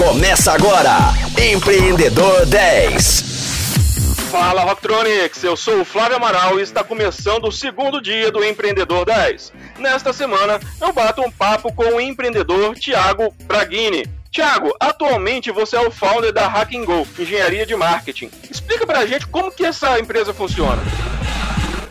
Começa agora, Empreendedor 10. Fala Rocktronics, eu sou o Flávio Amaral e está começando o segundo dia do Empreendedor 10. Nesta semana eu bato um papo com o empreendedor Thiago Braghini. Thiago, atualmente você é o founder da Hacking Go, engenharia de marketing. Explica pra gente como que essa empresa funciona.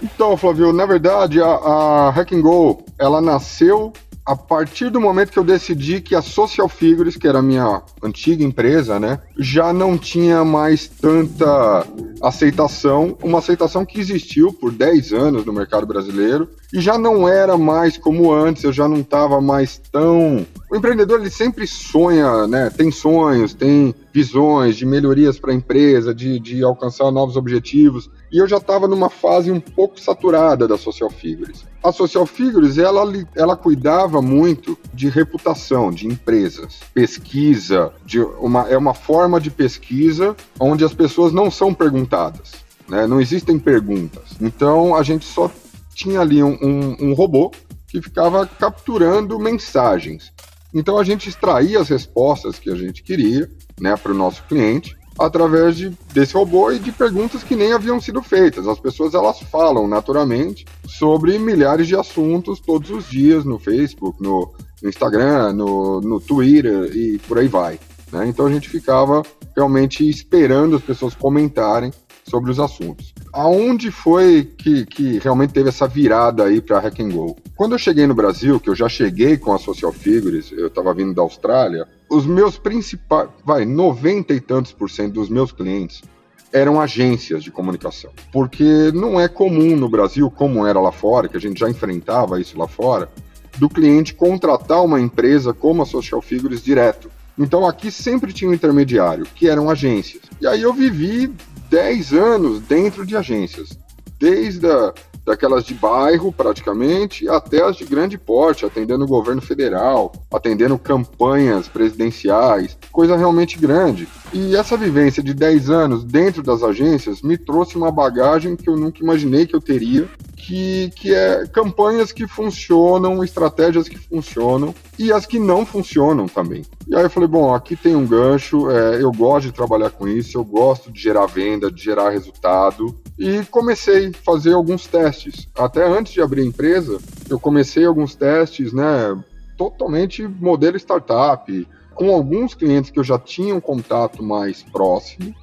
Então, Flávio, na verdade, a, a Hacking Go, ela nasceu a partir do momento que eu decidi que a Social Figures, que era a minha antiga empresa, né, já não tinha mais tanta aceitação, uma aceitação que existiu por 10 anos no mercado brasileiro e já não era mais como antes, eu já não estava mais tão. O empreendedor ele sempre sonha, né, tem sonhos, tem visões de melhorias para a empresa, de, de alcançar novos objetivos e eu já estava numa fase um pouco saturada da Social Figures. A Social Figures, ela, ela cuidava muito de reputação de empresas, pesquisa, de uma, é uma forma de pesquisa onde as pessoas não são perguntadas, né? não existem perguntas. Então, a gente só tinha ali um, um, um robô que ficava capturando mensagens. Então, a gente extraía as respostas que a gente queria né, para o nosso cliente através de, desse robô e de perguntas que nem haviam sido feitas. As pessoas elas falam naturalmente sobre milhares de assuntos todos os dias no Facebook, no, no Instagram, no, no Twitter e por aí vai. Né? Então a gente ficava realmente esperando as pessoas comentarem sobre os assuntos. Aonde foi que, que realmente teve essa virada aí para Hack and Go? Quando eu cheguei no Brasil, que eu já cheguei com a Social Figures, eu estava vindo da Austrália, os meus principais, vai, 90 e tantos por cento dos meus clientes eram agências de comunicação. Porque não é comum no Brasil, como era lá fora, que a gente já enfrentava isso lá fora, do cliente contratar uma empresa como a Social Figures direto. Então aqui sempre tinha um intermediário, que eram agências. E aí eu vivi 10 anos dentro de agências, desde a, daquelas de bairro, praticamente, até as de grande porte, atendendo o governo federal, atendendo campanhas presidenciais, coisa realmente grande. E essa vivência de 10 anos dentro das agências me trouxe uma bagagem que eu nunca imaginei que eu teria, que, que é campanhas que funcionam, estratégias que funcionam e as que não funcionam também. E aí eu falei, bom, aqui tem um gancho, é, eu gosto de trabalhar com isso, eu gosto de gerar venda, de gerar resultado, e comecei a fazer alguns testes. Até antes de abrir a empresa, eu comecei alguns testes, né, totalmente modelo startup, com alguns clientes que eu já tinha um contato mais próximo,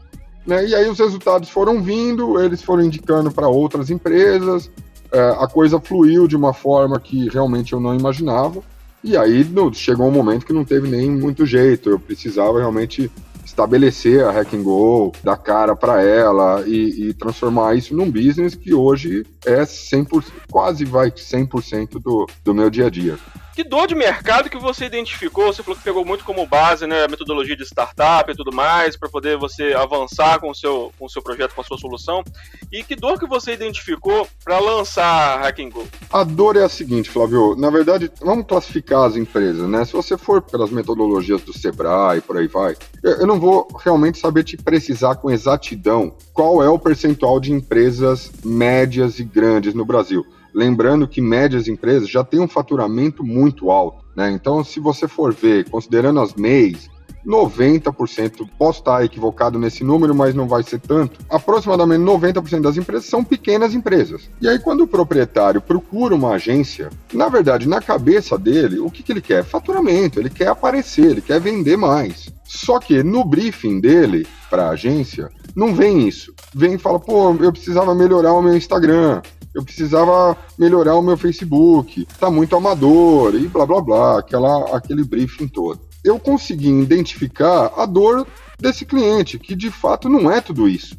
né, e aí os resultados foram vindo, eles foram indicando para outras empresas, a coisa fluiu de uma forma que realmente eu não imaginava, e aí no, chegou um momento que não teve nem muito jeito, eu precisava realmente estabelecer a Hack and Go, dar cara para ela e, e, transformar isso num business que hoje é 100%, quase vai 100% do, do meu dia a dia. Que dor de mercado que você identificou? Você falou que pegou muito como base né, a metodologia de startup e tudo mais, para poder você avançar com o, seu, com o seu projeto, com a sua solução. E que dor que você identificou para lançar a Hacking Go? A dor é a seguinte, Flávio. Na verdade, vamos classificar as empresas, né? Se você for pelas metodologias do Sebrae por aí vai, eu não vou realmente saber te precisar com exatidão qual é o percentual de empresas médias e grandes no Brasil. Lembrando que médias empresas já têm um faturamento muito alto, né? Então, se você for ver, considerando as MEIs, 90%, posso estar equivocado nesse número, mas não vai ser tanto. Aproximadamente 90% das empresas são pequenas empresas. E aí, quando o proprietário procura uma agência, na verdade, na cabeça dele, o que, que ele quer? Faturamento, ele quer aparecer, ele quer vender mais. Só que no briefing dele para a agência, não vem isso. Vem e fala, pô, eu precisava melhorar o meu Instagram, eu precisava melhorar o meu Facebook, tá muito amador e blá blá blá, aquela, aquele briefing todo. Eu consegui identificar a dor desse cliente, que de fato não é tudo isso.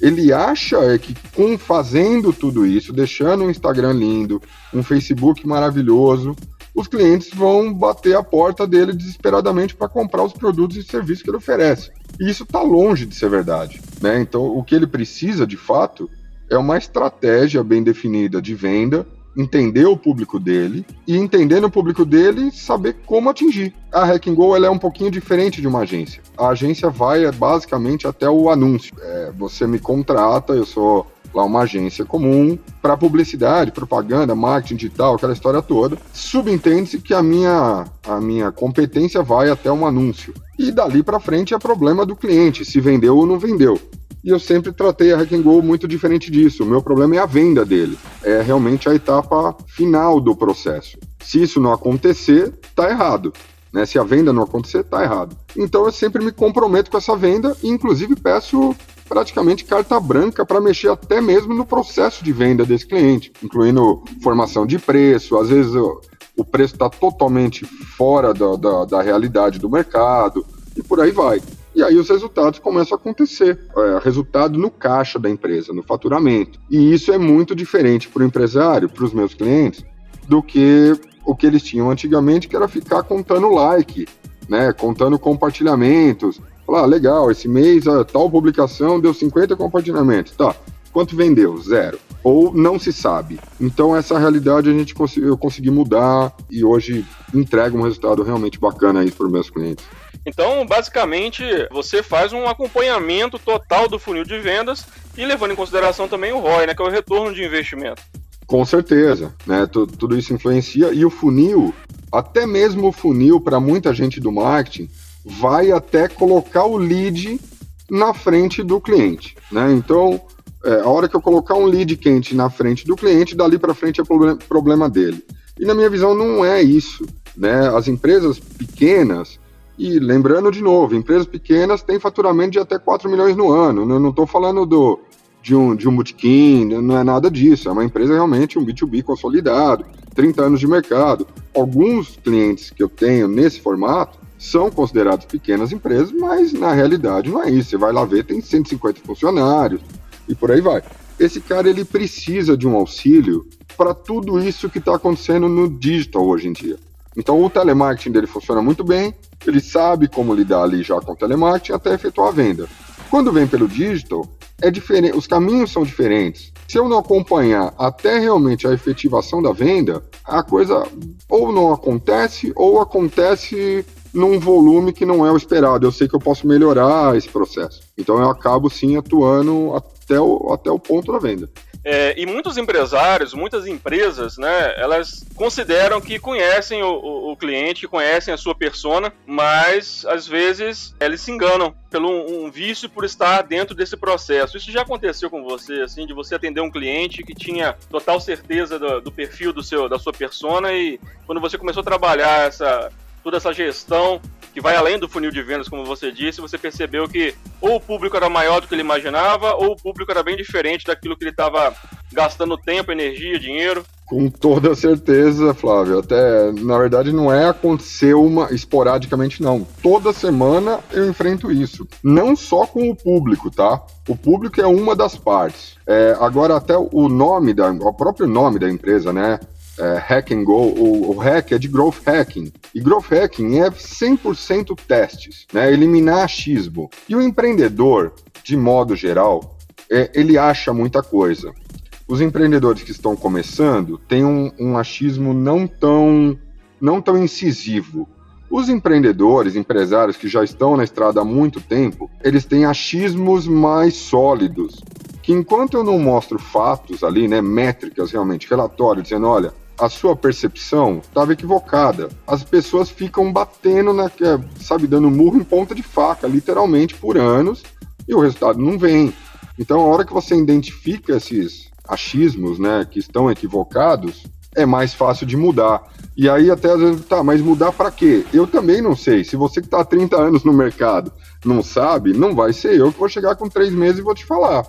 Ele acha é que com fazendo tudo isso, deixando um Instagram lindo, um Facebook maravilhoso, os clientes vão bater a porta dele desesperadamente para comprar os produtos e serviços que ele oferece. E isso está longe de ser verdade. Né? Então, o que ele precisa, de fato, é uma estratégia bem definida de venda, entender o público dele e entendendo o público dele, saber como atingir. A Hacking Go ela é um pouquinho diferente de uma agência. A agência vai é, basicamente até o anúncio. É, você me contrata, eu sou lá uma agência comum para publicidade, propaganda, marketing digital, aquela história toda. Subentende-se que a minha, a minha competência vai até um anúncio. e dali para frente é problema do cliente, se vendeu ou não vendeu. E eu sempre tratei a Hack Go muito diferente disso. O meu problema é a venda dele. É realmente a etapa final do processo. Se isso não acontecer, tá errado. Né? Se a venda não acontecer, tá errado. Então eu sempre me comprometo com essa venda e inclusive peço praticamente carta branca para mexer até mesmo no processo de venda desse cliente, incluindo formação de preço, às vezes o preço está totalmente fora da, da, da, realidade do mercado e por aí vai. E aí os resultados começam a acontecer, é, resultado no caixa da empresa, no faturamento. E isso é muito diferente para o empresário, para os meus clientes, do que o que eles tinham antigamente, que era ficar contando like, né, contando compartilhamentos. Falar, ah, legal, esse mês a tal publicação deu 50 compartilhamentos. Tá, quanto vendeu? Zero ou não se sabe. Então essa realidade a gente eu consegui mudar e hoje entrega um resultado realmente bacana aí para os meus clientes. Então, basicamente, você faz um acompanhamento total do funil de vendas e levando em consideração também o ROI, né, que é o retorno de investimento. Com certeza, né? Tudo isso influencia e o funil, até mesmo o funil para muita gente do marketing, vai até colocar o lead na frente do cliente, né? Então, é, a hora que eu colocar um lead quente na frente do cliente, dali para frente é problema, dele. E na minha visão não é isso. Né? As empresas pequenas, e lembrando de novo, empresas pequenas têm faturamento de até 4 milhões no ano. Eu não estou falando do, de um, de um bootkin, não é nada disso. É uma empresa realmente, um B2B consolidado, 30 anos de mercado. Alguns clientes que eu tenho nesse formato são considerados pequenas empresas, mas na realidade não é isso. Você vai lá ver, tem 150 funcionários, e por aí vai. Esse cara ele precisa de um auxílio para tudo isso que está acontecendo no digital hoje em dia. Então o telemarketing dele funciona muito bem, ele sabe como lidar ali já com o telemarketing até efetuar a venda. Quando vem pelo digital, é diferente, os caminhos são diferentes. Se eu não acompanhar até realmente a efetivação da venda, a coisa ou não acontece ou acontece num volume que não é o esperado. Eu sei que eu posso melhorar esse processo. Então eu acabo sim atuando até o, até o ponto da venda. É, e muitos empresários, muitas empresas, né, elas consideram que conhecem o, o, o, cliente, conhecem a sua persona, mas às vezes eles se enganam pelo um, vício por estar dentro desse processo. Isso já aconteceu com você, assim, de você atender um cliente que tinha total certeza do, do perfil do seu, da sua persona e quando você começou a trabalhar essa toda essa gestão que vai além do funil de vendas, como você disse, você percebeu que ou o público era maior do que ele imaginava, ou o público era bem diferente daquilo que ele estava gastando tempo, energia, dinheiro. Com toda certeza, Flávio. Até, na verdade, não é acontecer uma esporadicamente, não. Toda semana eu enfrento isso. Não só com o público, tá? O público é uma das partes. É, agora, até o nome, da, o próprio nome da empresa, né? É, Hack and Go, o, o hack é de Growth Hacking. E Growth Hacking é 100% testes, né? eliminar achismo. E o empreendedor, de modo geral, é, ele acha muita coisa. Os empreendedores que estão começando têm um, um achismo não tão, não tão incisivo. Os empreendedores, empresários que já estão na estrada há muito tempo, eles têm achismos mais sólidos. Que enquanto eu não mostro fatos ali, né, métricas realmente, relatório dizendo, olha, a sua percepção estava equivocada. As pessoas ficam batendo, na, sabe, dando murro em ponta de faca, literalmente, por anos, e o resultado não vem. Então, a hora que você identifica esses achismos, né, que estão equivocados, é mais fácil de mudar. E aí até às vezes, tá, mas mudar para quê? Eu também não sei. Se você que está há 30 anos no mercado não sabe, não vai ser eu que vou chegar com três meses e vou te falar.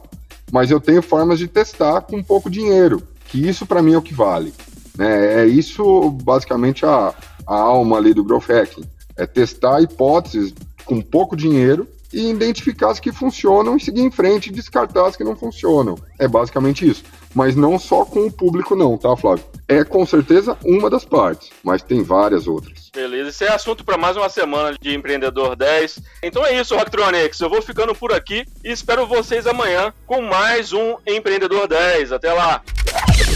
Mas eu tenho formas de testar com pouco dinheiro, que isso para mim é o que vale. Né? É isso basicamente a, a alma ali do Growth Hacking. É testar hipóteses com pouco dinheiro e identificar as que funcionam e seguir em frente e descartar as que não funcionam. É basicamente isso. Mas não só com o público, não, tá, Flávio? É com certeza uma das partes, mas tem várias outras. Beleza, esse é assunto para mais uma semana de Empreendedor 10. Então é isso, Rocktronics. Eu vou ficando por aqui e espero vocês amanhã com mais um Empreendedor 10. Até lá!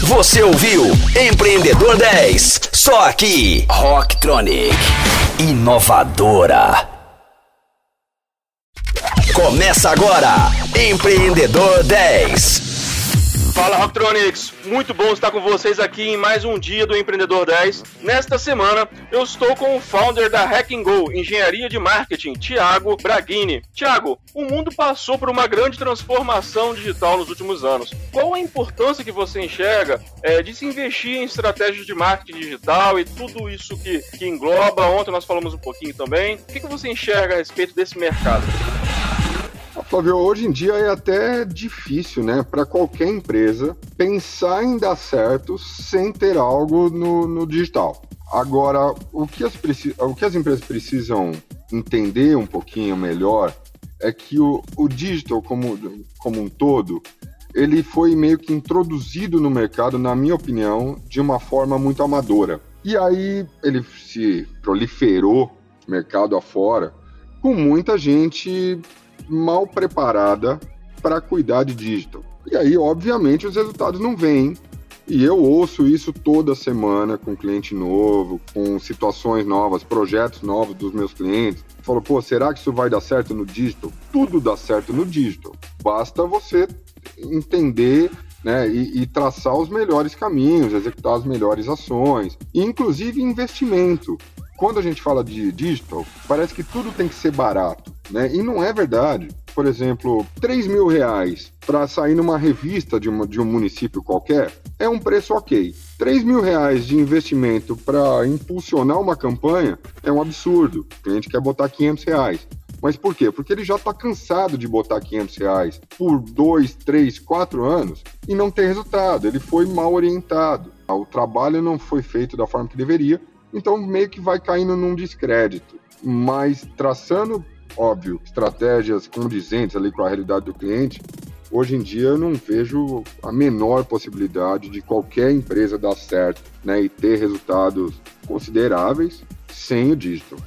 Você ouviu Empreendedor 10, só aqui, Rocktronic, inovadora. Começa agora, Empreendedor 10. Fala Rocktronics, muito bom estar com vocês aqui em mais um dia do Empreendedor 10. Nesta semana eu estou com o founder da Hack Go, Engenharia de Marketing, Thiago Braghini. Thiago, o mundo passou por uma grande transformação digital nos últimos anos. Qual a importância que você enxerga é, de se investir em estratégias de marketing digital e tudo isso que, que engloba? Ontem nós falamos um pouquinho também. O que, que você enxerga a respeito desse mercado? Flávio, hoje em dia é até difícil, né, para qualquer empresa pensar em dar certo sem ter algo no, no digital. Agora, o que, as, o que as empresas precisam entender um pouquinho melhor é que o, o digital como, como um todo, ele foi meio que introduzido no mercado, na minha opinião, de uma forma muito amadora. E aí ele se proliferou mercado afora, com muita gente mal preparada para cuidar de digital. E aí, obviamente, os resultados não vêm. E eu ouço isso toda semana com cliente novo, com situações novas, projetos novos dos meus clientes. Falo, pô, será que isso vai dar certo no digital? Tudo dá certo no digital. Basta você entender né, e, e, traçar os melhores caminhos, executar as melhores ações, inclusive investimento quando a gente fala de digital, parece que tudo tem que ser barato, né? E não é verdade. Por exemplo, 3 mil reais para sair numa revista de, uma, de um município qualquer é um preço ok. 3 mil reais de investimento para impulsionar uma campanha é um absurdo. O cliente quer botar 500 reais. Mas por quê? Porque ele já está cansado de botar 500 reais por 2, 3, 4 anos e não ter resultado. Ele foi mal orientado. O trabalho não foi feito da forma que deveria então meio que vai caindo num descrédito. Mas traçando, óbvio, estratégias condizentes ali com a realidade do cliente, hoje em dia eu não vejo a menor possibilidade de qualquer empresa dar certo né, e ter resultados consideráveis sem o digital.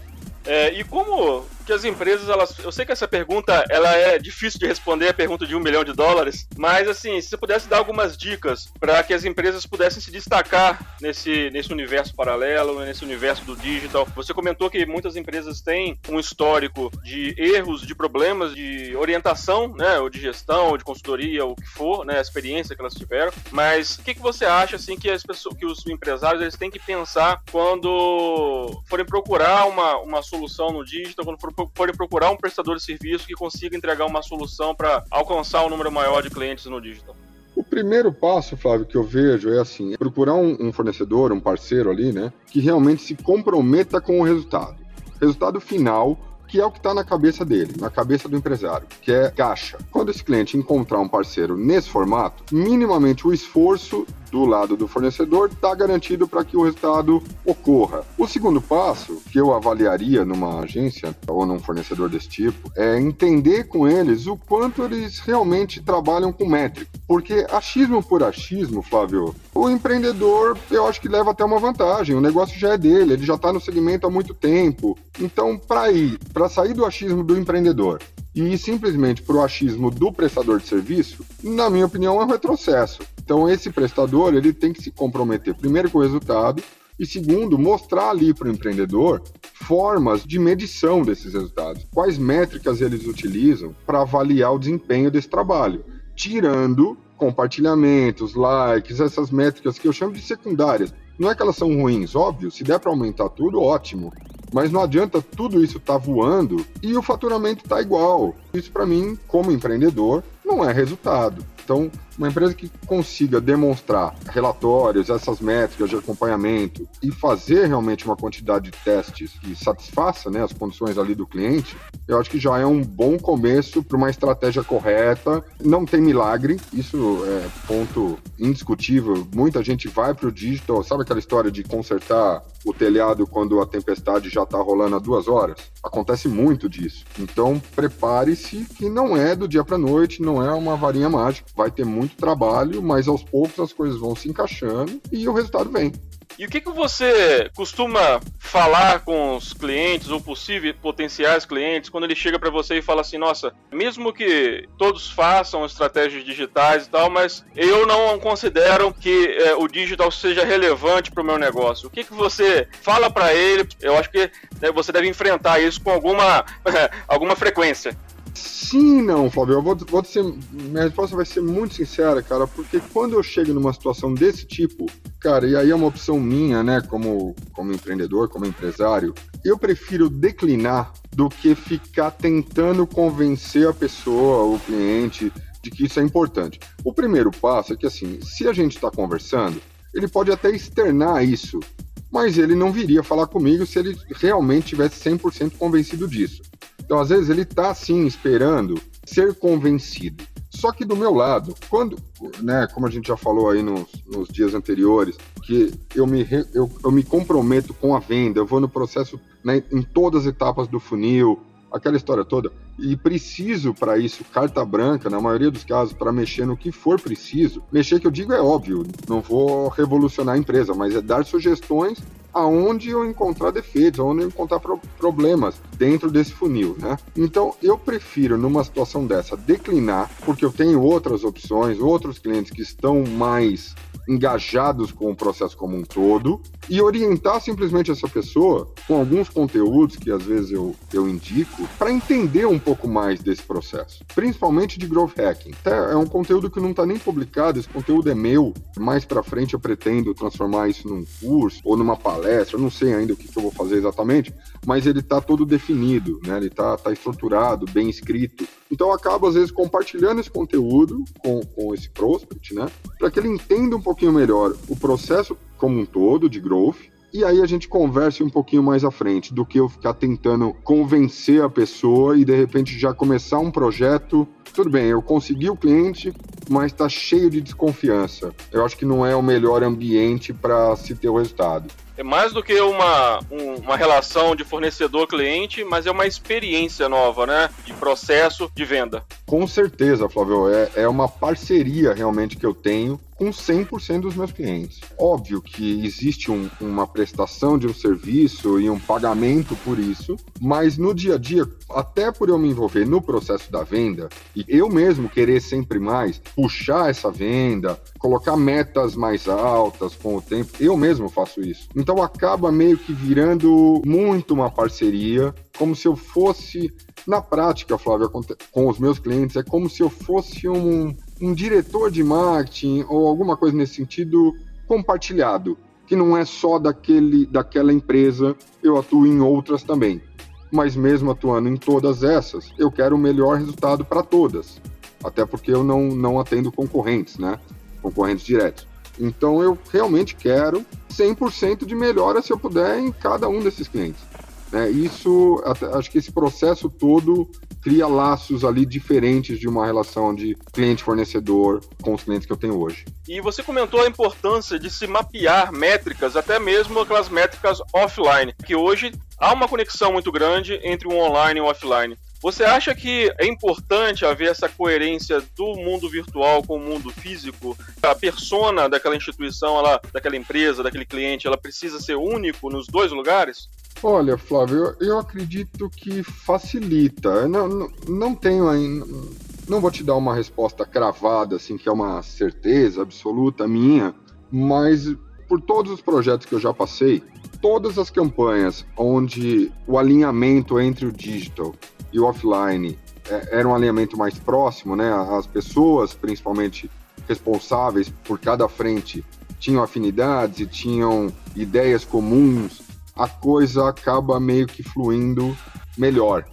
É, e como que as empresas, elas. Eu sei que essa pergunta ela é difícil de responder, a pergunta de um milhão de dólares, mas assim, se você pudesse dar algumas dicas para que as empresas pudessem se destacar nesse, nesse universo paralelo, nesse universo do digital. Você comentou que muitas empresas têm um histórico de erros, de problemas de orientação, né? Ou de gestão, ou de consultoria, ou o que for, né? A experiência que elas tiveram. Mas o que, que você acha assim que as pessoas, que os empresários eles têm que pensar quando forem procurar uma, uma solução no digital, quando forem forem procurar um prestador de serviço que consiga entregar uma solução para alcançar um número maior de clientes no digital? O primeiro passo, Flávio, que eu vejo é assim: é procurar um fornecedor, um parceiro ali, né, que realmente se comprometa com o resultado. Resultado final que é o que está na cabeça dele, na cabeça do empresário, que é caixa. Quando esse cliente encontrar um parceiro nesse formato, minimamente o esforço do lado do fornecedor está garantido para que o resultado ocorra. O segundo passo que eu avaliaria numa agência ou num fornecedor desse tipo é entender com eles o quanto eles realmente trabalham com métrica. Porque achismo por achismo, Flávio, o empreendedor eu acho que leva até uma vantagem. O negócio já é dele, ele já está no segmento há muito tempo. Então, para ir, para sair do achismo do empreendedor e simplesmente para o achismo do prestador de serviço, na minha opinião, é um retrocesso. Então, esse prestador ele tem que se comprometer primeiro com o resultado e segundo, mostrar ali para o empreendedor formas de medição desses resultados. Quais métricas eles utilizam para avaliar o desempenho desse trabalho, tirando compartilhamentos, likes, essas métricas que eu chamo de secundárias. Não é que elas são ruins, óbvio, se der para aumentar tudo, ótimo. Mas não adianta tudo isso tá voando e o faturamento tá igual. Isso para mim, como empreendedor, não é resultado. Então, uma empresa que consiga demonstrar relatórios, essas métricas de acompanhamento e fazer realmente uma quantidade de testes que satisfaça né, as condições ali do cliente, eu acho que já é um bom começo para uma estratégia correta. Não tem milagre, isso é ponto indiscutível. Muita gente vai para o digital, sabe aquela história de consertar o telhado quando a tempestade já está rolando há duas horas? Acontece muito disso. Então, prepare-se que não é do dia para noite, não é uma varinha mágica. Vai ter muito trabalho, mas aos poucos as coisas vão se encaixando e o resultado vem. E o que, que você costuma falar com os clientes ou possíveis potenciais clientes quando ele chega para você e fala assim: nossa, mesmo que todos façam estratégias digitais e tal, mas eu não considero que é, o digital seja relevante para o meu negócio. O que, que você fala para ele? Eu acho que né, você deve enfrentar isso com alguma, alguma frequência. Sim, não, Flávio. Eu vou, vou ser, minha resposta vai ser muito sincera, cara, porque quando eu chego numa situação desse tipo, cara, e aí é uma opção minha, né, como, como empreendedor, como empresário, eu prefiro declinar do que ficar tentando convencer a pessoa, o cliente, de que isso é importante. O primeiro passo é que, assim, se a gente está conversando, ele pode até externar isso, mas ele não viria falar comigo se ele realmente tivesse 100% convencido disso. Então, às vezes, ele está, sim, esperando ser convencido. Só que do meu lado, quando, né, como a gente já falou aí nos, nos dias anteriores, que eu me, eu, eu me comprometo com a venda, eu vou no processo né, em todas as etapas do funil, aquela história toda. E preciso para isso carta branca, na maioria dos casos, para mexer no que for preciso. Mexer, que eu digo, é óbvio, não vou revolucionar a empresa, mas é dar sugestões aonde eu encontrar defeitos, aonde eu encontrar pro problemas dentro desse funil, né? Então, eu prefiro, numa situação dessa, declinar, porque eu tenho outras opções, outros clientes que estão mais engajados com o processo como um todo e orientar simplesmente essa pessoa com alguns conteúdos que às vezes eu, eu indico para entender um pouco mais desse processo, principalmente de growth hacking. É um conteúdo que não está nem publicado, esse conteúdo é meu. Mais para frente eu pretendo transformar isso num curso ou numa palestra, eu não sei ainda o que, que eu vou fazer exatamente, mas ele está todo definido, né? Ele está tá estruturado, bem escrito. Então eu acabo às vezes compartilhando esse conteúdo com, com esse prospect, né? Para que ele entenda um pouquinho melhor o processo como um todo de growth e aí a gente converse um pouquinho mais à frente do que eu ficar tentando convencer a pessoa e de repente já começar um projeto. Tudo bem, eu consegui o cliente, mas está cheio de desconfiança. Eu acho que não é o melhor ambiente para se ter o resultado. É mais do que uma, um, uma relação de fornecedor-cliente, mas é uma experiência nova, né? De processo de venda. Com certeza, Flávio. É, é uma parceria realmente que eu tenho com 100% dos meus clientes. Óbvio que existe um, uma prestação de um serviço e um pagamento por isso, mas no dia a dia, até por eu me envolver no processo da venda e eu mesmo querer sempre mais puxar essa venda, colocar metas mais altas com o tempo, eu mesmo faço isso. Então acaba meio que virando muito uma parceria, como se eu fosse na prática, Flávio, com os meus clientes, é como se eu fosse um, um diretor de marketing ou alguma coisa nesse sentido compartilhado, que não é só daquele, daquela empresa, eu atuo em outras também. Mas mesmo atuando em todas essas, eu quero o melhor resultado para todas. Até porque eu não, não atendo concorrentes, né? Concorrentes diretos. Então eu realmente quero 100% de melhora se eu puder em cada um desses clientes. Né? Isso, acho que esse processo todo cria laços ali diferentes de uma relação de cliente-fornecedor com os clientes que eu tenho hoje. E você comentou a importância de se mapear métricas, até mesmo aquelas métricas offline, que hoje há uma conexão muito grande entre o online e o offline. Você acha que é importante haver essa coerência do mundo virtual com o mundo físico? A persona daquela instituição, ela, daquela empresa, daquele cliente, ela precisa ser único nos dois lugares? Olha, Flávio, eu, eu acredito que facilita. Não, não, não tenho ainda. Não vou te dar uma resposta cravada, assim, que é uma certeza absoluta minha, mas por todos os projetos que eu já passei, todas as campanhas onde o alinhamento entre o digital e o offline é, era um alinhamento mais próximo, né? As pessoas, principalmente responsáveis por cada frente, tinham afinidades e tinham ideias comuns a coisa acaba meio que fluindo melhor.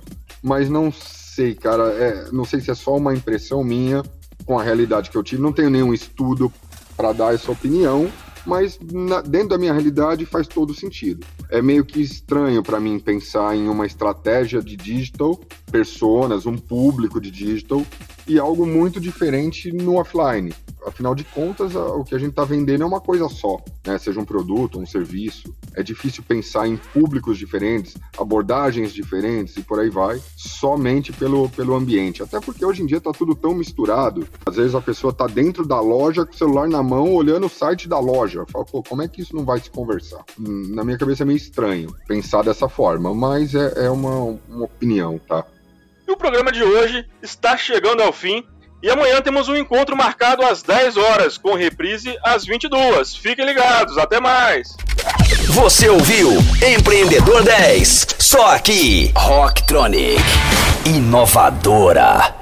Mas não sei, cara, é, não sei se é só uma impressão minha com a realidade que eu tive. Não tenho nenhum estudo para dar essa opinião, mas na, dentro da minha realidade faz todo sentido. É meio que estranho para mim pensar em uma estratégia de digital, personas, um público de digital e algo muito diferente no offline. Afinal de contas, o que a gente está vendendo é uma coisa só, né? seja um produto, um serviço. É difícil pensar em públicos diferentes, abordagens diferentes e por aí vai, somente pelo, pelo ambiente. Até porque hoje em dia está tudo tão misturado. Às vezes a pessoa está dentro da loja com o celular na mão, olhando o site da loja. Fala, pô, como é que isso não vai se conversar? Hum, na minha cabeça é meio estranho pensar dessa forma, mas é, é uma, uma opinião, tá? E o programa de hoje está chegando ao fim. E amanhã temos um encontro marcado às 10 horas, com reprise às 22. Fiquem ligados, até mais! Você ouviu Empreendedor 10, só aqui, Rocktronic, inovadora.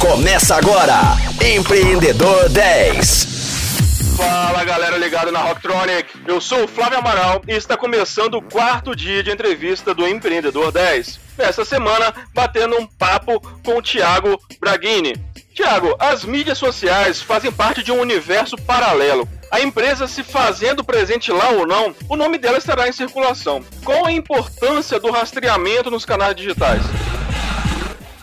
Começa agora, Empreendedor 10. Fala galera ligada na Rocktronic, eu sou o Flávio Amaral e está começando o quarto dia de entrevista do Empreendedor 10. Nessa semana, batendo um papo com o Thiago Braghini. Tiago, as mídias sociais fazem parte de um universo paralelo. A empresa se fazendo presente lá ou não, o nome dela estará em circulação. Qual a importância do rastreamento nos canais digitais?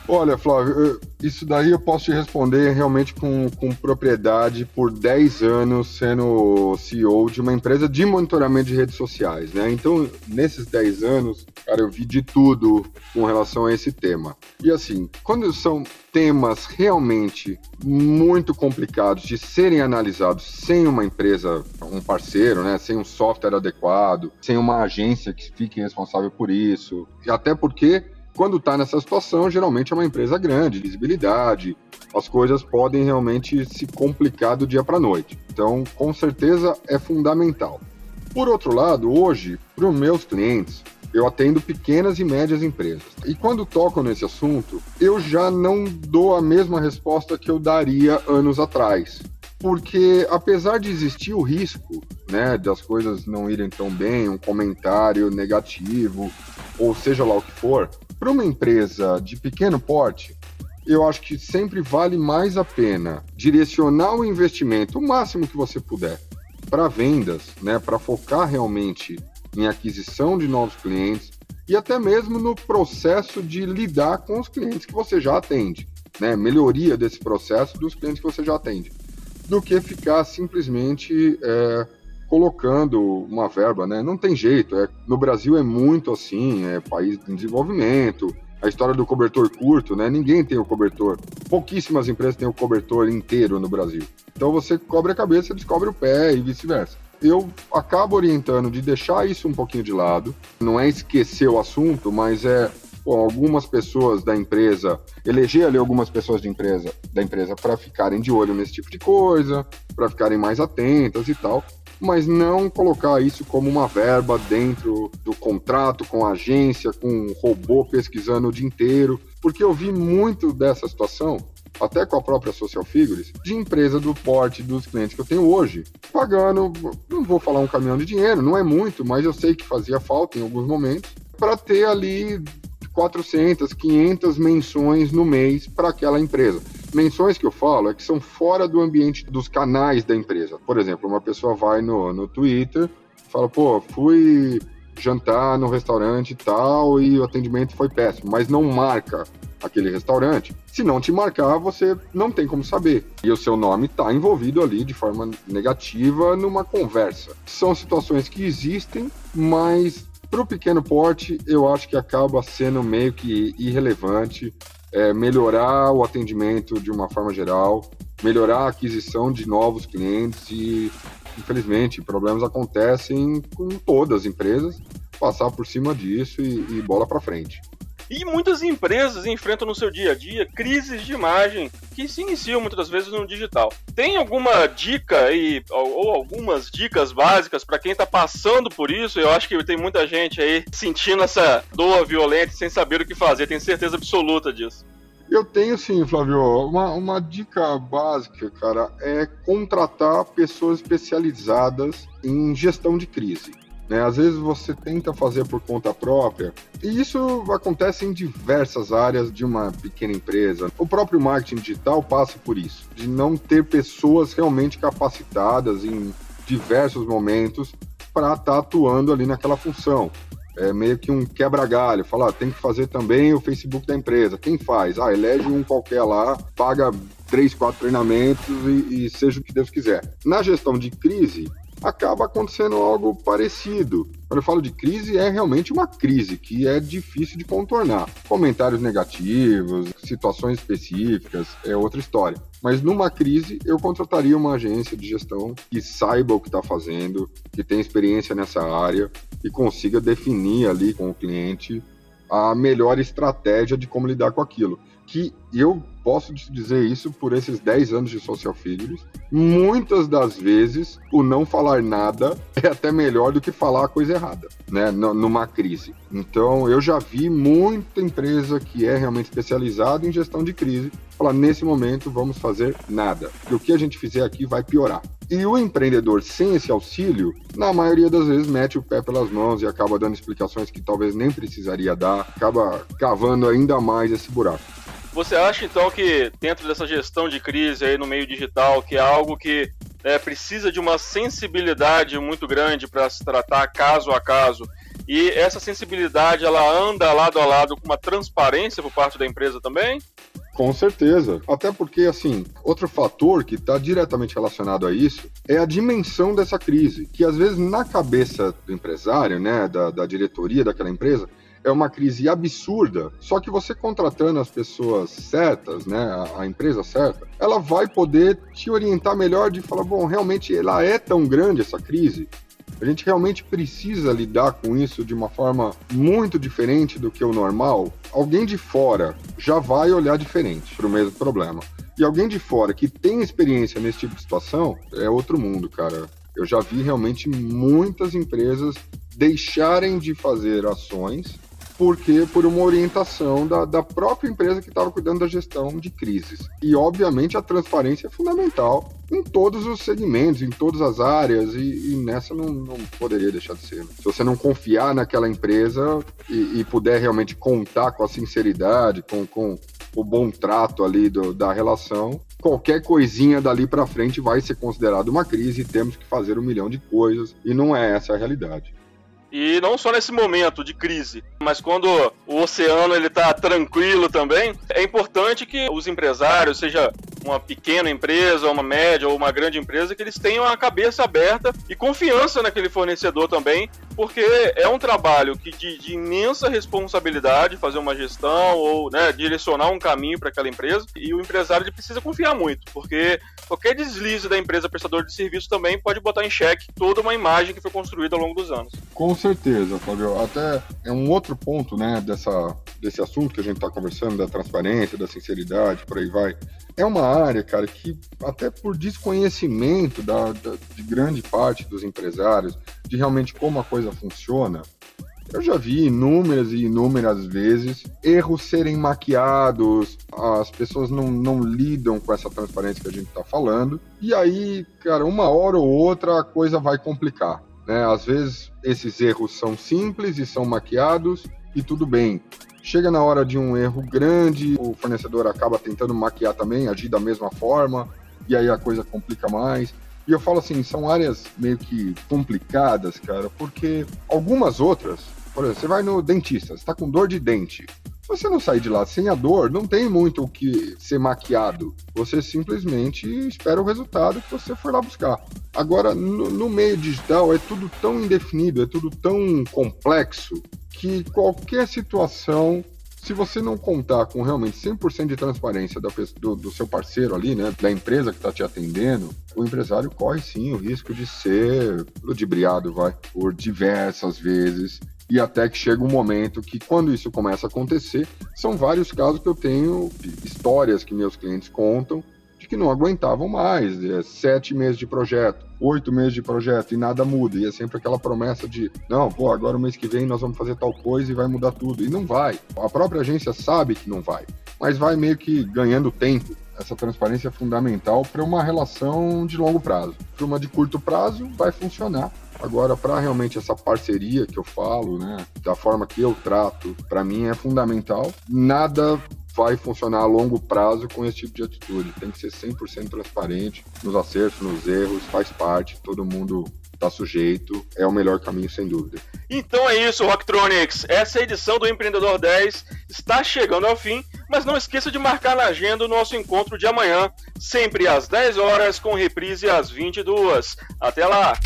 Olha, Flávio, isso daí eu posso te responder realmente com, com propriedade por 10 anos sendo CEO de uma empresa de monitoramento de redes sociais, né? Então, nesses 10 anos, cara, eu vi de tudo com relação a esse tema. E assim, quando são temas realmente muito complicados de serem analisados sem uma empresa, um parceiro, né, sem um software adequado, sem uma agência que fique responsável por isso, e até porque quando está nessa situação, geralmente é uma empresa grande, visibilidade, as coisas podem realmente se complicar do dia para a noite. Então, com certeza é fundamental. Por outro lado, hoje, para os meus clientes, eu atendo pequenas e médias empresas. E quando tocam nesse assunto, eu já não dou a mesma resposta que eu daria anos atrás. Porque apesar de existir o risco, né, das coisas não irem tão bem, um comentário negativo, ou seja lá o que for, para uma empresa de pequeno porte, eu acho que sempre vale mais a pena direcionar o investimento o máximo que você puder para vendas, né, para focar realmente em aquisição de novos clientes e até mesmo no processo de lidar com os clientes que você já atende, né, melhoria desse processo dos clientes que você já atende, do que ficar simplesmente é, colocando uma verba, né? Não tem jeito. É, no Brasil é muito assim, é país em desenvolvimento. A história do cobertor curto, né? Ninguém tem o cobertor. Pouquíssimas empresas têm o cobertor inteiro no Brasil. Então você cobre a cabeça, descobre o pé e vice-versa. Eu acabo orientando de deixar isso um pouquinho de lado. Não é esquecer o assunto, mas é pô, algumas pessoas da empresa, eleger ali algumas pessoas de empresa, da empresa para ficarem de olho nesse tipo de coisa, para ficarem mais atentas e tal mas não colocar isso como uma verba dentro do contrato com a agência, com um robô pesquisando o dia inteiro, porque eu vi muito dessa situação até com a própria Social Figures, de empresa do porte dos clientes que eu tenho hoje, pagando, não vou falar um caminhão de dinheiro, não é muito, mas eu sei que fazia falta em alguns momentos, para ter ali 400, 500 menções no mês para aquela empresa. Menções que eu falo é que são fora do ambiente dos canais da empresa. Por exemplo, uma pessoa vai no, no Twitter, fala, pô, fui jantar no restaurante tal e o atendimento foi péssimo, mas não marca aquele restaurante. Se não te marcar, você não tem como saber. E o seu nome está envolvido ali de forma negativa numa conversa. São situações que existem, mas para o pequeno porte, eu acho que acaba sendo meio que irrelevante é, melhorar o atendimento de uma forma geral, melhorar a aquisição de novos clientes e, infelizmente, problemas acontecem com todas as empresas, passar por cima disso e, e bola para frente. E muitas empresas enfrentam no seu dia a dia crises de imagem que se iniciam muitas vezes no digital. Tem alguma dica aí, ou algumas dicas básicas para quem está passando por isso? Eu acho que tem muita gente aí sentindo essa dor violenta sem saber o que fazer, tenho certeza absoluta disso. Eu tenho sim, Flávio. Uma, uma dica básica, cara, é contratar pessoas especializadas em gestão de crise. Né? Às vezes você tenta fazer por conta própria, e isso acontece em diversas áreas de uma pequena empresa. O próprio marketing digital passa por isso, de não ter pessoas realmente capacitadas em diversos momentos para estar tá atuando ali naquela função. É meio que um quebra-galho, fala, ah, tem que fazer também o Facebook da empresa. Quem faz? Ah, elege um qualquer lá, paga três, quatro treinamentos e, e seja o que Deus quiser. Na gestão de crise, acaba acontecendo algo parecido. Quando eu falo de crise, é realmente uma crise que é difícil de contornar. Comentários negativos, situações específicas, é outra história. Mas numa crise, eu contrataria uma agência de gestão que saiba o que está fazendo, que tenha experiência nessa área e consiga definir ali com o cliente a melhor estratégia de como lidar com aquilo. Que eu posso dizer isso por esses 10 anos de social figures. Muitas das vezes, o não falar nada é até melhor do que falar a coisa errada, né? Numa crise. Então, eu já vi muita empresa que é realmente especializada em gestão de crise falar: nesse momento, vamos fazer nada. Porque o que a gente fizer aqui vai piorar. E o empreendedor sem esse auxílio, na maioria das vezes, mete o pé pelas mãos e acaba dando explicações que talvez nem precisaria dar, acaba cavando ainda mais esse buraco. Você acha então que dentro dessa gestão de crise aí no meio digital, que é algo que é, precisa de uma sensibilidade muito grande para se tratar caso a caso, e essa sensibilidade ela anda lado a lado com uma transparência por parte da empresa também? Com certeza. Até porque, assim, outro fator que está diretamente relacionado a isso é a dimensão dessa crise, que às vezes na cabeça do empresário, né, da, da diretoria daquela empresa, é uma crise absurda, só que você contratando as pessoas certas, né, a, a, empresa certa, ela vai poder te orientar melhor de falar, bom, realmente ela é tão grande essa crise, a gente realmente precisa lidar com isso de uma forma muito diferente do que o normal. Alguém de fora já vai olhar diferente para o mesmo problema. E alguém de fora que tem experiência nesse tipo de situação é outro mundo, cara. Eu já vi realmente muitas empresas deixarem de fazer ações porque por uma orientação da, da própria empresa que estava cuidando da gestão de crises. E, obviamente, a transparência é fundamental em todos os segmentos, em todas as áreas, e, e nessa não, não, poderia deixar de ser. Se você não confiar naquela empresa e, e puder realmente contar com a sinceridade, com, com o bom trato ali do, da relação, qualquer coisinha dali para frente vai ser considerado uma crise e temos que fazer um milhão de coisas, e não é essa a realidade. E não só nesse momento de crise, mas quando o oceano ele tá tranquilo também, é importante que os empresários, seja uma pequena empresa, uma média ou uma grande empresa, que eles tenham a cabeça aberta e confiança naquele fornecedor também, porque é um trabalho que de, de imensa responsabilidade fazer uma gestão ou né, direcionar um caminho para aquela empresa e o empresário precisa confiar muito, porque qualquer deslize da empresa prestadora de serviço também pode botar em xeque toda uma imagem que foi construída ao longo dos anos. Com certeza, Fábio. Até é um outro ponto né, dessa, desse assunto que a gente está conversando, da transparência, da sinceridade, por aí vai. É uma área, cara, que até por desconhecimento da, da, de grande parte dos empresários, de realmente como a coisa funciona, eu já vi inúmeras e inúmeras vezes erros serem maquiados, as pessoas não, não lidam com essa transparência que a gente está falando, e aí, cara, uma hora ou outra a coisa vai complicar. Né? Às vezes esses erros são simples e são maquiados, e tudo bem. Chega na hora de um erro grande, o fornecedor acaba tentando maquiar também, agir da mesma forma, e aí a coisa complica mais. E eu falo assim, são áreas meio que complicadas, cara, porque algumas outras, por exemplo, você vai no dentista, você tá com dor de dente. Você não sair de lá sem a dor, não tem muito o que ser maquiado. Você simplesmente espera o resultado que você for lá buscar. Agora, no, no meio digital, é tudo tão indefinido, é tudo tão complexo que qualquer situação, se você não contar com realmente 100% de transparência da, do, do, seu parceiro ali, né, da empresa que está te atendendo, o empresário corre sim o risco de ser ludibriado, vai, por diversas vezes. E até que chega um momento que, quando isso começa a acontecer, são vários casos que eu tenho, histórias que meus clientes contam, de que não aguentavam mais. É sete meses de projeto, oito meses de projeto e nada muda. E é sempre aquela promessa de, não, pô, agora o mês que vem nós vamos fazer tal coisa e vai mudar tudo. E não vai. A própria agência sabe que não vai, mas vai meio que ganhando tempo. Essa transparência é fundamental para uma relação de longo prazo. Para uma de curto prazo, vai funcionar. Agora, para realmente essa parceria que eu falo, né, da forma que eu trato, para mim é fundamental. Nada vai funcionar a longo prazo com esse tipo de atitude. Tem que ser 100% transparente nos acertos, nos erros, faz parte, todo mundo está sujeito, é o melhor caminho, sem dúvida. Então é isso, Rocktronics. Essa edição do Empreendedor 10 está chegando ao fim, mas não esqueça de marcar na agenda o nosso encontro de amanhã, sempre às 10 horas, com reprise às 22. Até lá!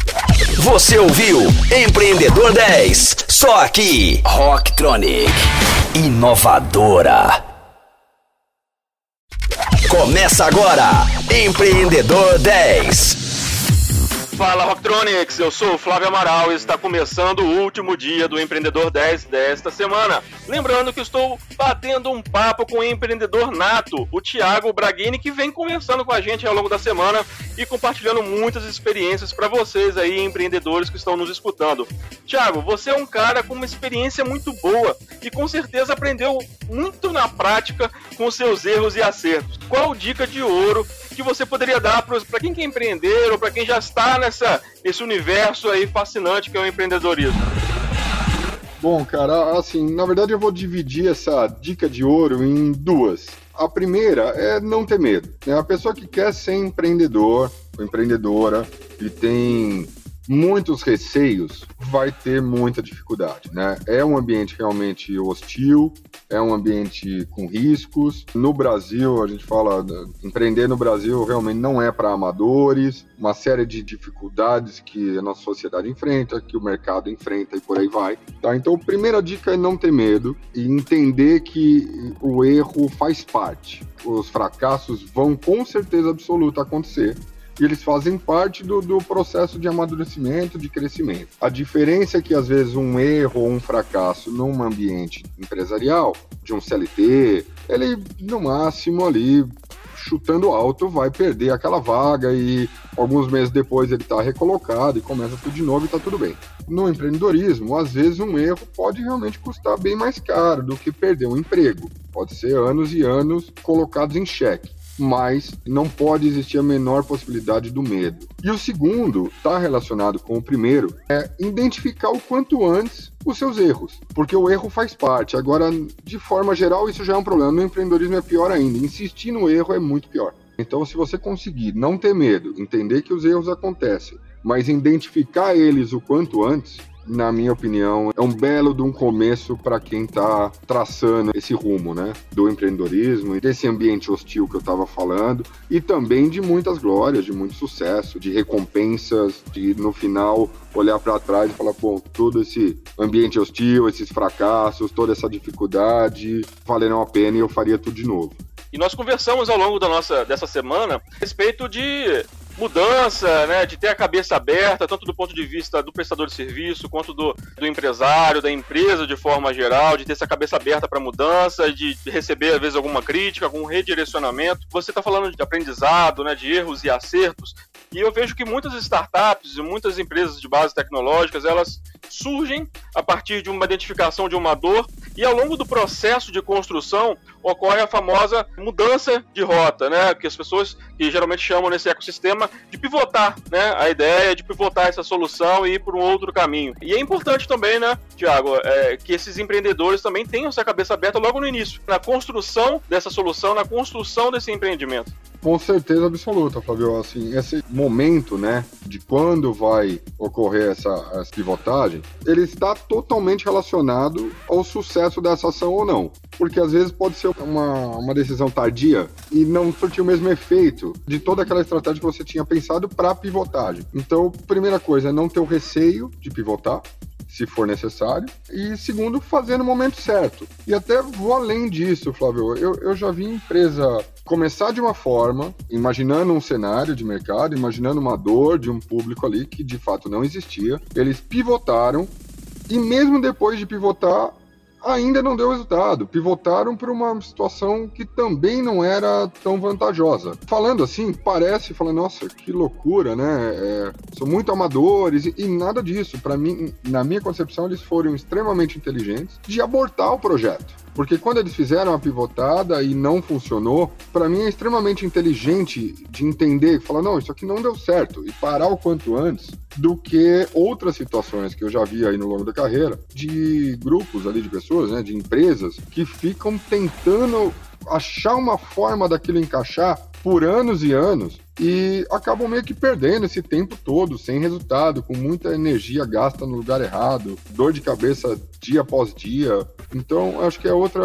Você ouviu Empreendedor 10, só aqui, Rocktronic. Inovadora. Começa agora, Empreendedor 10. Fala Rocktronics, eu sou o Flávio Amaral e está começando o último dia do Empreendedor 10 desta semana. Lembrando que estou batendo um papo com o empreendedor nato, o Thiago Braghini, que vem conversando com a gente ao longo da semana e compartilhando muitas experiências para vocês aí, empreendedores que estão nos escutando. Thiago, você é um cara com uma experiência muito boa e com certeza aprendeu muito na prática com seus erros e acertos. Qual dica de ouro que você poderia dar para quem quer empreender ou para quem já está nessa, nesse universo aí fascinante que é o empreendedorismo? Bom, cara, assim, na verdade eu vou dividir essa dica de ouro em duas. A primeira é não ter medo. Né? A pessoa que quer ser empreendedor ou empreendedora e tem muitos receios, vai ter muita dificuldade, né? É um ambiente realmente hostil, é um ambiente com riscos. No Brasil, a gente fala, empreender no Brasil realmente não é para amadores, uma série de dificuldades que a nossa sociedade enfrenta, que o mercado enfrenta e por aí vai. Tá? Então, a primeira dica é não ter medo e entender que o erro faz parte. Os fracassos vão com certeza absoluta acontecer e eles fazem parte do, do processo de amadurecimento, de crescimento. A diferença é que, às vezes, um erro ou um fracasso num ambiente empresarial, de um CLT, ele, no máximo, ali, chutando alto, vai perder aquela vaga e alguns meses depois ele está recolocado e começa tudo de novo e está tudo bem. No empreendedorismo, às vezes um erro pode realmente custar bem mais caro do que perder um emprego. Pode ser anos e anos colocados em xeque mas não pode existir a menor possibilidade do medo. E o segundo está relacionado com o primeiro, é identificar o quanto antes os seus erros, porque o erro faz parte. Agora, de forma geral, isso já é um problema. No empreendedorismo é pior ainda. Insistir no erro é muito pior. Então, se você conseguir não ter medo, entender que os erros acontecem, mas identificar eles o quanto antes, na minha opinião, é um belo de um começo para quem está traçando esse rumo, né? Do empreendedorismo e desse ambiente hostil que eu estava falando e também de muitas glórias, de muito sucesso, de recompensas, de no final olhar para trás e falar, bom, todo esse ambiente hostil, esses fracassos, toda essa dificuldade valeram a pena e eu faria tudo de novo. E nós conversamos ao longo da nossa dessa semana a respeito de mudança, né, de ter a cabeça aberta, tanto do ponto de vista do prestador de serviço, quanto do, do empresário, da empresa de forma geral, de ter essa cabeça aberta para mudança, de receber, às vezes, alguma crítica, algum redirecionamento. Você está falando de aprendizado, né, de erros e acertos, e eu vejo que muitas startups e muitas empresas de base tecnológicas, elas surgem a partir de uma identificação de uma dor e ao longo do processo de construção ocorre a famosa mudança de rota, né? Que as pessoas que geralmente chamam nesse ecossistema de pivotar, né? A ideia de pivotar essa solução e ir por um outro caminho. E é importante também, né, Tiago, é, que esses empreendedores também tenham essa cabeça aberta logo no início, na construção dessa solução, na construção desse empreendimento. Com certeza absoluta, Flávio. Assim, esse momento, né, de quando vai ocorrer essa, essa pivotagem, ele está totalmente relacionado ao sucesso dessa ação ou não. Porque às vezes pode ser uma, uma decisão tardia e não surtir o mesmo efeito de toda aquela estratégia que você tinha pensado para pivotagem. Então, primeira coisa é não ter o receio de pivotar, se for necessário, e segundo, fazer no momento certo. E até vou além disso, Flávio. Eu, eu já vi empresa começar de uma forma, imaginando um cenário de mercado, imaginando uma dor de um público ali que de fato não existia. Eles pivotaram e mesmo depois de pivotar, ainda não deu resultado. Pivotaram para uma situação que também não era tão vantajosa. Falando assim, parece, falando, nossa, que loucura, né? É, são muito amadores e, e nada disso. Para mim, na minha concepção, eles foram extremamente inteligentes de abortar o projeto. Porque quando eles fizeram a pivotada e não funcionou, para mim é extremamente inteligente de entender, falar, não, isso aqui não deu certo, e parar o quanto antes, do que outras situações que eu já vi aí no longo da carreira, de grupos ali de pessoas, né, de empresas, que ficam tentando achar uma forma daquilo encaixar por anos e anos e acabam meio que perdendo esse tempo todo, sem resultado, com muita energia gasta no lugar errado, dor de cabeça dia após dia. Então, acho que é outra,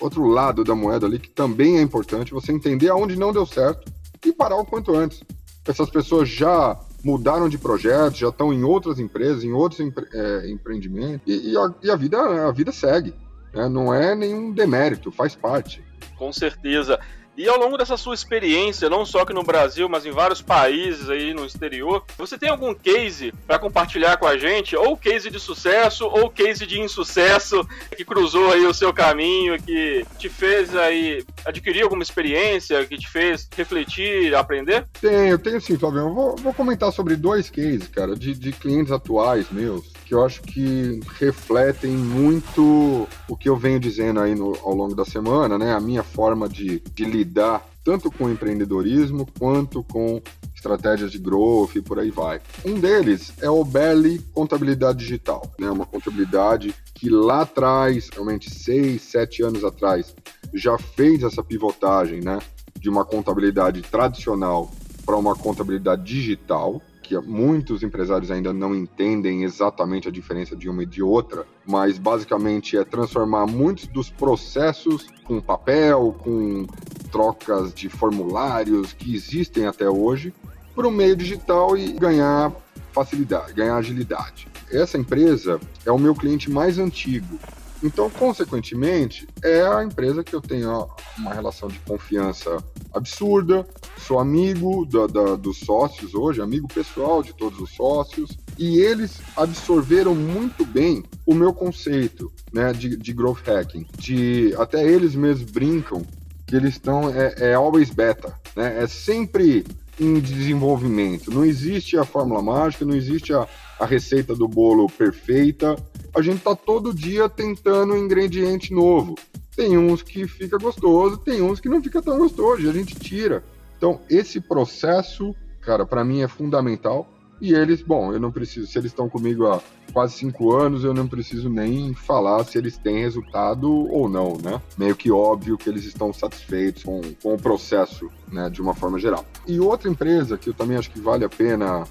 outro lado da moeda ali que também é importante você entender aonde não deu certo e parar o quanto antes. Essas pessoas já mudaram de projeto, já estão em outras empresas, em outros empre é, empreendimentos, e, e, a, e, a, vida, a vida segue. Né? Não é nenhum demérito, faz parte. Com certeza. E ao longo dessa sua experiência, não só aqui no Brasil, mas em vários países aí no exterior, você tem algum case para compartilhar com a gente? Ou case de sucesso, ou case de insucesso, que cruzou aí o seu caminho, que te fez aí adquirir alguma experiência, que te fez refletir, aprender? Tenho, tenho sim, Flavião. Eu vou, vou comentar sobre dois cases, cara, de, de clientes atuais meus, que eu acho que refletem muito o que eu venho dizendo aí no, ao longo da semana, né? A minha forma de, de lidar tanto com empreendedorismo quanto com estratégias de growth e por aí vai. Um deles é o Belly Contabilidade Digital, né? Uma contabilidade que lá atrás, realmente seis, sete anos atrás, já fez essa pivotagem, né? De uma contabilidade tradicional para uma contabilidade digital, que muitos empresários ainda não entendem exatamente a diferença de uma e de outra, mas basicamente é transformar muitos dos processos com papel, com trocas de formulários que existem até hoje, para o meio digital e ganhar facilidade, ganhar agilidade. Essa empresa é o meu cliente mais antigo. Então, consequentemente, é a empresa que eu tenho uma relação de confiança absurda. Sou amigo da, da, dos sócios hoje, amigo pessoal de todos os sócios, e eles absorveram muito bem o meu conceito né, de, de growth hacking. De, até eles mesmos brincam que eles estão é, é always beta, né? É sempre em desenvolvimento. Não existe a fórmula mágica, não existe a, a receita do bolo perfeita. A gente está todo dia tentando um ingrediente novo. Tem uns que fica gostoso, tem uns que não fica tão gostoso, a gente tira. Então, esse processo, cara, para mim é fundamental. E eles, bom, eu não preciso, se eles estão comigo há quase cinco anos, eu não preciso nem falar se eles têm resultado ou não, né? Meio que óbvio que eles estão satisfeitos com, com o processo, né, de uma forma geral. E outra empresa que eu também acho que vale a pena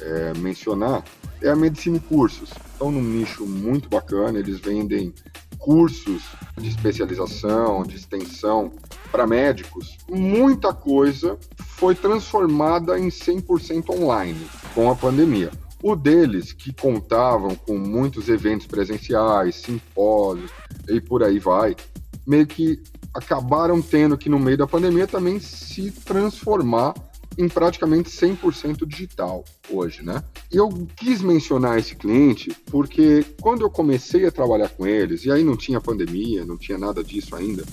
é, mencionar é a Medicine Cursos. Estão num nicho muito bacana, eles vendem cursos de especialização, de extensão para médicos, muita coisa foi transformada em 100% online com a pandemia. O deles, que contavam com muitos eventos presenciais, simpósios e por aí vai, meio que acabaram tendo que, no meio da pandemia, também se transformar em praticamente 100% digital hoje, né? Eu quis mencionar esse cliente porque quando eu comecei a trabalhar com eles, e aí não tinha pandemia, não tinha nada disso ainda,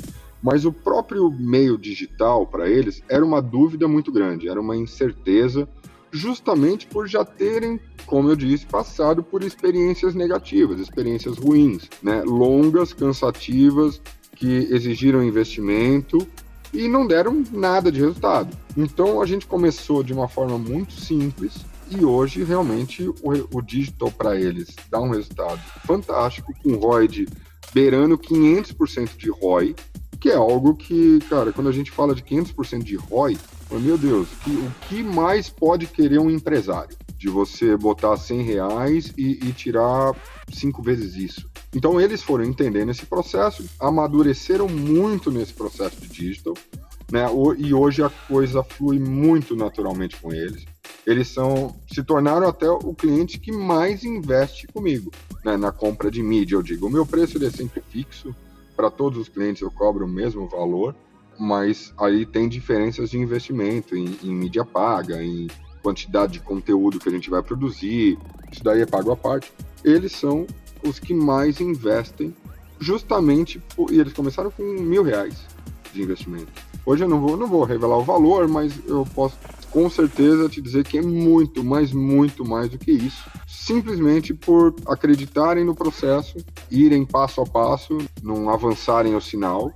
mas o próprio meio digital para eles era uma dúvida muito grande, era uma incerteza, justamente por já terem, como eu disse, passado por experiências negativas, experiências ruins, né? longas, cansativas, que exigiram investimento e não deram nada de resultado. Então a gente começou de uma forma muito simples e hoje realmente o, o digital para eles dá um resultado fantástico, com ROI de beirando 500% de ROI, que é algo que, cara, quando a gente fala de 500% de ROI, meu Deus, que, o que mais pode querer um empresário? De você botar 100 reais e, e tirar cinco vezes isso. Então eles foram entendendo esse processo, amadureceram muito nesse processo de digital, né? E hoje a coisa flui muito naturalmente com eles. Eles são se tornaram até o cliente que mais investe comigo, né? Na compra de mídia, eu digo, o meu preço é sempre fixo, para todos os clientes eu cobro o mesmo valor, mas aí tem diferenças de investimento em, em mídia paga, em quantidade de conteúdo que a gente vai produzir, isso daí é pago à parte. Eles são os que mais investem, justamente, por, e eles começaram com mil reais de investimento. Hoje eu não vou, não vou revelar o valor, mas eu posso com certeza te dizer que é muito, mas muito mais do que isso. Simplesmente por acreditarem no processo, irem passo a passo, não avançarem o sinal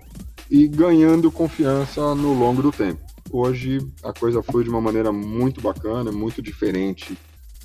e ganhando confiança no longo do tempo. Hoje a coisa foi de uma maneira muito bacana, muito diferente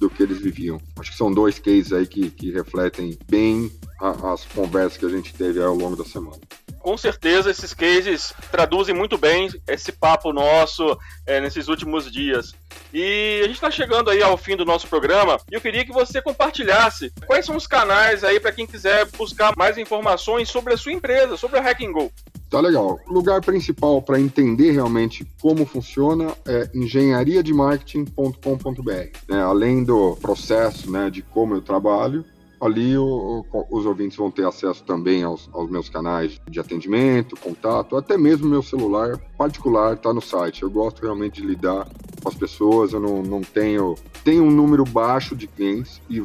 do que eles viviam. Acho que são dois cases aí que, que refletem bem a, as conversas que a gente teve ao longo da semana com certeza esses cases traduzem muito bem esse papo nosso é, nesses últimos dias. E a gente está chegando aí ao fim do nosso programa e eu queria que você compartilhasse quais são os canais aí para quem quiser buscar mais informações sobre a sua empresa, sobre a Hacking Go. Tá legal. O lugar principal para entender realmente como funciona é engenhariademarketing.com.br. Né? Além do processo né, de como eu trabalho, Ali o, o, os ouvintes vão ter acesso também aos, aos, meus canais de atendimento, contato, até mesmo meu celular particular está no site. Eu gosto realmente de lidar com as pessoas, eu não, não tenho. Tenho um número baixo de clientes e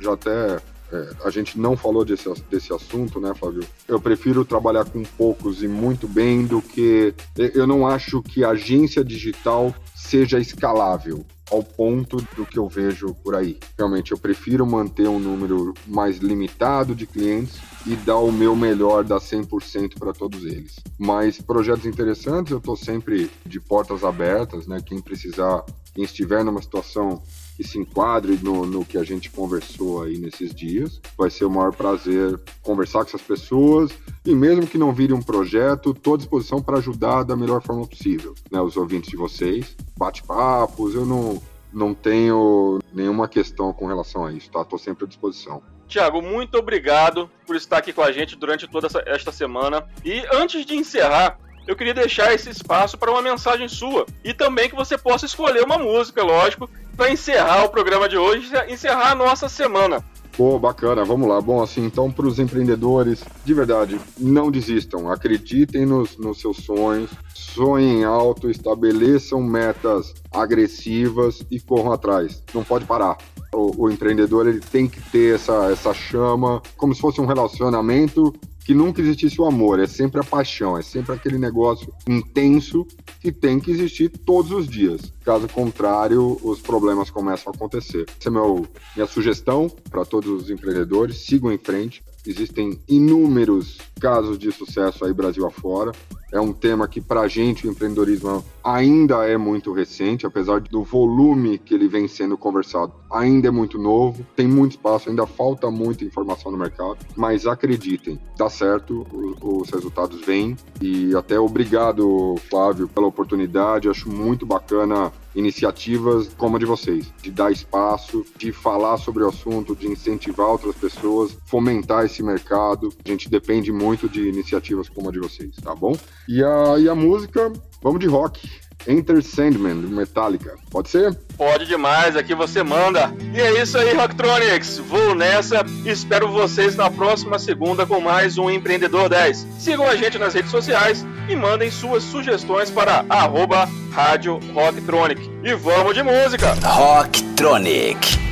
já até é, a gente não falou desse, desse assunto, né, Flávio? Eu prefiro trabalhar com poucos e muito bem do que. Eu não acho que agência digital seja escalável ao ponto do que eu vejo por aí. Realmente, eu prefiro manter um número mais limitado de clientes e dar o meu melhor, dar 100% para todos eles. Mas projetos interessantes, eu estou sempre de portas abertas, né? Quem precisar, quem estiver numa situação que se enquadre no, no que a gente conversou aí nesses dias. Vai ser o maior prazer conversar com essas pessoas e mesmo que não vire um projeto, estou à disposição para ajudar da melhor forma possível. Né, os ouvintes de vocês, bate-papos, eu não, não tenho nenhuma questão com relação a isso, tá? Estou sempre à disposição. Tiago, muito obrigado por estar aqui com a gente durante toda essa, esta semana. E antes de encerrar, eu queria deixar esse espaço para uma mensagem sua e também que você possa escolher uma música, lógico, para encerrar o programa de hoje, encerrar a nossa semana. Pô, bacana, vamos lá. Bom, assim, então, para os empreendedores, de verdade, não desistam, acreditem nos, nos seus sonhos, sonhem alto, estabeleçam metas agressivas e corram atrás. Não pode parar. O, o empreendedor ele tem que ter essa, essa chama, como se fosse um relacionamento que nunca existisse o amor, é sempre a paixão, é sempre aquele negócio intenso que tem que existir todos os dias. Caso contrário, os problemas começam a acontecer. Essa é meu, minha sugestão para todos os empreendedores: sigam em frente. Existem inúmeros casos de sucesso aí Brasil afora. É um tema que, para a gente, o empreendedorismo ainda é muito recente, apesar do volume que ele vem sendo conversado, ainda é muito novo, tem muito espaço, ainda falta muita informação no mercado, mas acreditem, dá certo, os, resultados vêm. E até obrigado, Flávio, pela oportunidade, acho muito bacana iniciativas como a de vocês, de dar espaço, de falar sobre o assunto, de incentivar outras pessoas, fomentar esse mercado. A gente depende muito de iniciativas como a de vocês, tá bom? E a, e a música, vamos de rock. Enter Sandman, Metallica. Pode ser? Pode demais, aqui você manda. E é isso aí, Rocktronics. Vou nessa. Espero vocês na próxima segunda com mais um Empreendedor 10. Sigam a gente nas redes sociais e mandem suas sugestões para arroba Rádio Rocktronic. E vamos de música! Rocktronic.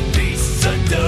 the beasts and